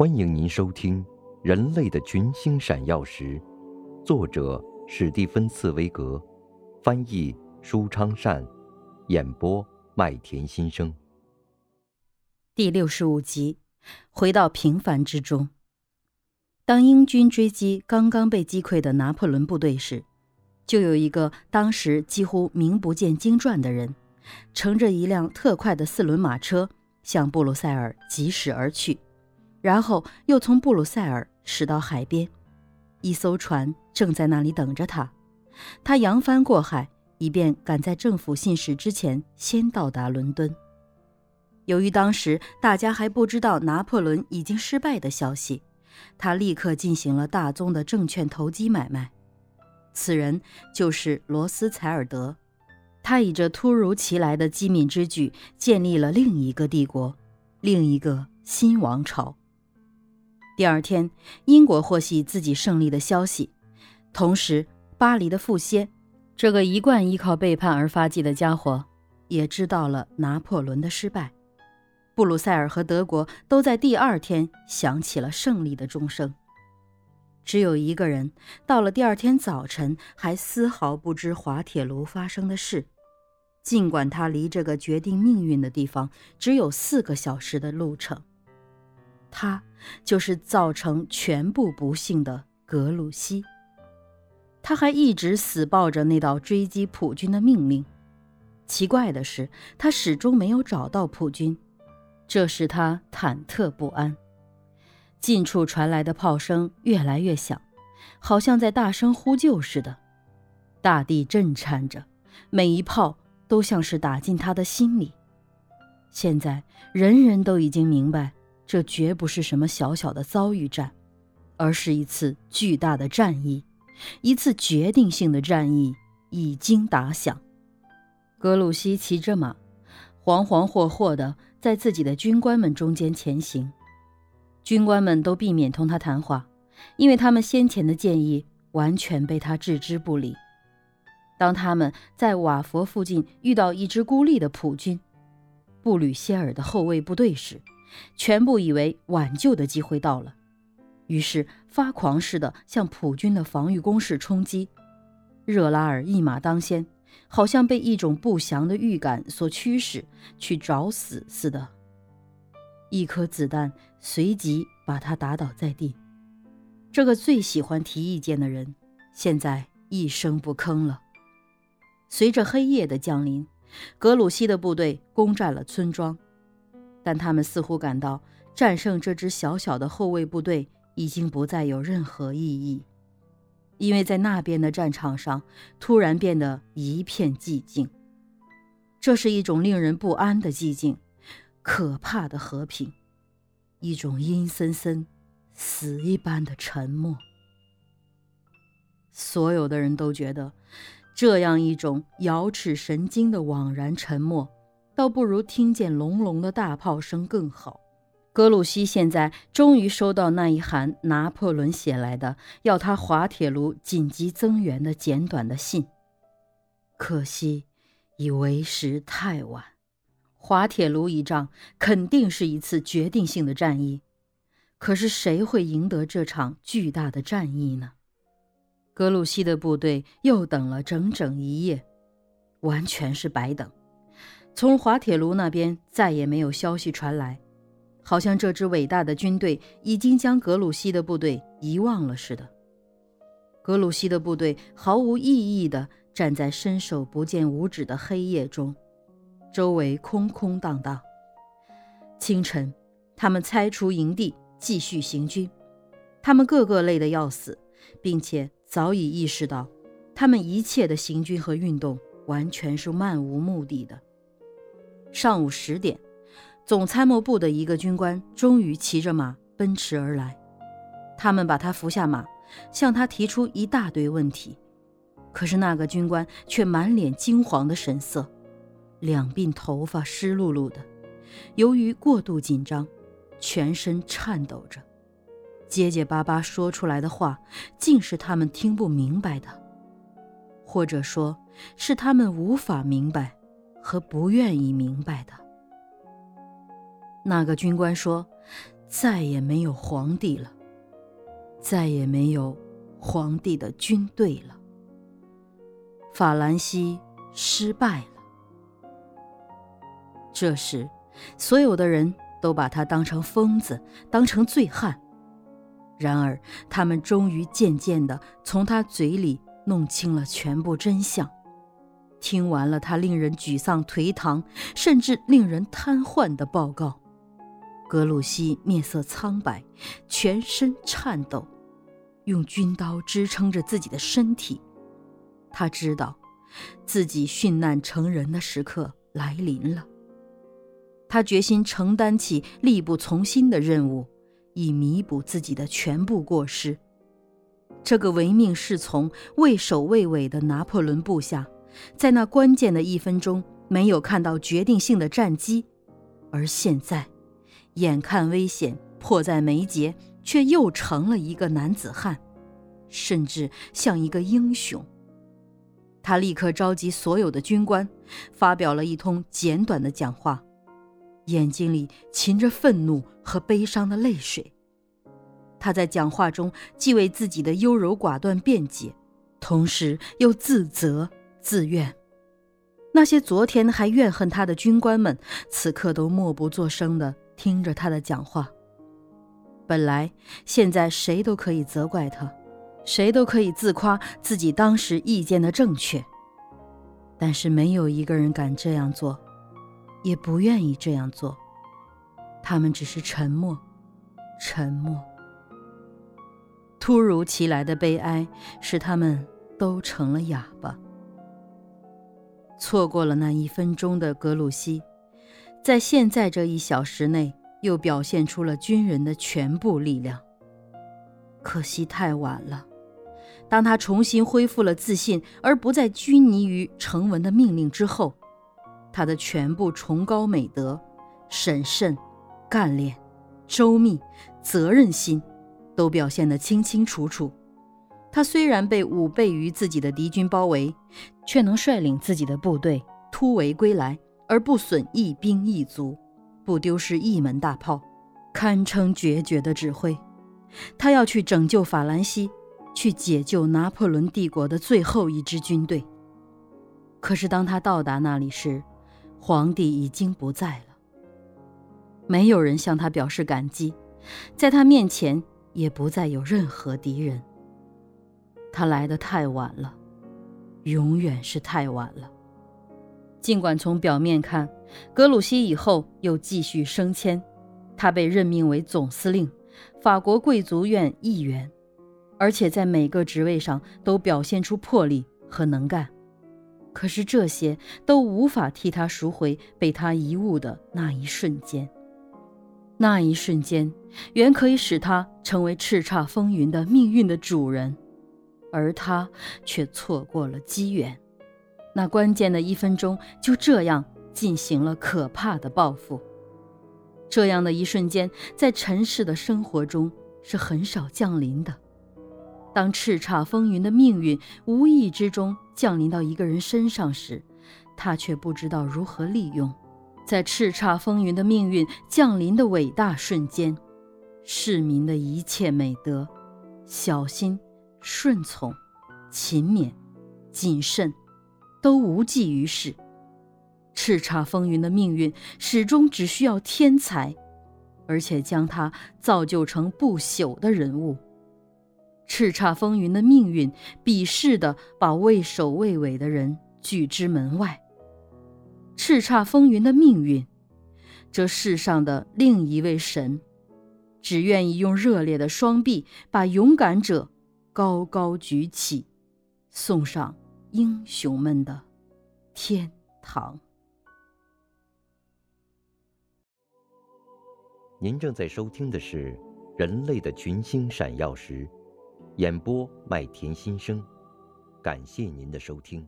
欢迎您收听《人类的群星闪耀时》，作者史蒂芬·茨威格，翻译舒昌善，演播麦田心声。第六十五集，回到平凡之中。当英军追击刚刚被击溃的拿破仑部队时，就有一个当时几乎名不见经传的人，乘着一辆特快的四轮马车向布鲁塞尔疾驶而去。然后又从布鲁塞尔驶到海边，一艘船正在那里等着他。他扬帆过海，以便赶在政府信使之前先到达伦敦。由于当时大家还不知道拿破仑已经失败的消息，他立刻进行了大宗的证券投机买卖。此人就是罗斯柴尔德。他以这突如其来的机敏之举，建立了另一个帝国，另一个新王朝。第二天，英国获悉自己胜利的消息，同时，巴黎的富歇，这个一贯依靠背叛而发迹的家伙，也知道了拿破仑的失败。布鲁塞尔和德国都在第二天响起了胜利的钟声。只有一个人，到了第二天早晨还丝毫不知滑铁卢发生的事，尽管他离这个决定命运的地方只有四个小时的路程。他就是造成全部不幸的格鲁希。他还一直死抱着那道追击普军的命令。奇怪的是，他始终没有找到普军，这使他忐忑不安。近处传来的炮声越来越响，好像在大声呼救似的。大地震颤着，每一炮都像是打进他的心里。现在，人人都已经明白。这绝不是什么小小的遭遇战，而是一次巨大的战役，一次决定性的战役已经打响。格鲁希骑着马，惶惶惑惑地在自己的军官们中间前行。军官们都避免同他谈话，因为他们先前的建议完全被他置之不理。当他们在瓦佛附近遇到一支孤立的普军——布吕歇尔的后卫部队时，全部以为挽救的机会到了，于是发狂似的向普军的防御工事冲击。热拉尔一马当先，好像被一种不祥的预感所驱使，去找死似的。一颗子弹随即把他打倒在地。这个最喜欢提意见的人，现在一声不吭了。随着黑夜的降临，格鲁希的部队攻占了村庄。但他们似乎感到战胜这支小小的后卫部队已经不再有任何意义，因为在那边的战场上突然变得一片寂静。这是一种令人不安的寂静，可怕的和平，一种阴森森、死一般的沉默。所有的人都觉得，这样一种咬齿神经的惘然沉默。倒不如听见隆隆的大炮声更好。格鲁希现在终于收到那一函拿破仑写来的要他滑铁卢紧急增援的简短的信，可惜已为时太晚。滑铁卢一仗肯定是一次决定性的战役，可是谁会赢得这场巨大的战役呢？格鲁希的部队又等了整整一夜，完全是白等。从滑铁卢那边再也没有消息传来，好像这支伟大的军队已经将格鲁希的部队遗忘了似的。格鲁希的部队毫无意义地站在伸手不见五指的黑夜中，周围空空荡荡。清晨，他们拆除营地，继续行军。他们个个累得要死，并且早已意识到，他们一切的行军和运动完全是漫无目的的。上午十点，总参谋部的一个军官终于骑着马奔驰而来。他们把他扶下马，向他提出一大堆问题。可是那个军官却满脸惊惶的神色，两鬓头发湿漉漉的，由于过度紧张，全身颤抖着，结结巴巴说出来的话，竟是他们听不明白的，或者说是他们无法明白。和不愿意明白的那个军官说：“再也没有皇帝了，再也没有皇帝的军队了。法兰西失败了。这时，所有的人都把他当成疯子，当成醉汉。然而，他们终于渐渐地从他嘴里弄清了全部真相。听完了他令人沮丧、颓唐，甚至令人瘫痪的报告，格鲁希面色苍白，全身颤抖，用军刀支撑着自己的身体。他知道，自己殉难成人的时刻来临了。他决心承担起力不从心的任务，以弥补自己的全部过失。这个唯命是从、畏首畏尾的拿破仑部下。在那关键的一分钟，没有看到决定性的战机，而现在，眼看危险迫在眉睫，却又成了一个男子汉，甚至像一个英雄。他立刻召集所有的军官，发表了一通简短的讲话，眼睛里噙着愤怒和悲伤的泪水。他在讲话中既为自己的优柔寡断辩解，同时又自责。自愿，那些昨天还怨恨他的军官们，此刻都默不作声地听着他的讲话。本来现在谁都可以责怪他，谁都可以自夸自己当时意见的正确，但是没有一个人敢这样做，也不愿意这样做。他们只是沉默，沉默。突如其来的悲哀使他们都成了哑巴。错过了那一分钟的格鲁希，在现在这一小时内又表现出了军人的全部力量。可惜太晚了。当他重新恢复了自信，而不再拘泥于成文的命令之后，他的全部崇高美德、审慎、干练、周密、责任心，都表现得清清楚楚。他虽然被五倍于自己的敌军包围，却能率领自己的部队突围归来，而不损一兵一卒，不丢失一门大炮，堪称决绝的指挥。他要去拯救法兰西，去解救拿破仑帝国的最后一支军队。可是当他到达那里时，皇帝已经不在了。没有人向他表示感激，在他面前也不再有任何敌人。他来的太晚了，永远是太晚了。尽管从表面看，格鲁希以后又继续升迁，他被任命为总司令、法国贵族院议员，而且在每个职位上都表现出魄力和能干。可是这些都无法替他赎回被他遗误的那一瞬间。那一瞬间，原可以使他成为叱咤风云的命运的主人。而他却错过了机缘，那关键的一分钟就这样进行了可怕的报复。这样的一瞬间，在尘世的生活中是很少降临的。当叱咤风云的命运无意之中降临到一个人身上时，他却不知道如何利用。在叱咤风云的命运降临的伟大瞬间，市民的一切美德、小心。顺从、勤勉、谨慎，都无济于事。叱咤风云的命运始终只需要天才，而且将他造就成不朽的人物。叱咤风云的命运鄙视的把畏首畏尾的人拒之门外。叱咤风云的命运，这世上的另一位神，只愿意用热烈的双臂把勇敢者。高高举起，送上英雄们的天堂。您正在收听的是《人类的群星闪耀时》，演播麦田心声，感谢您的收听。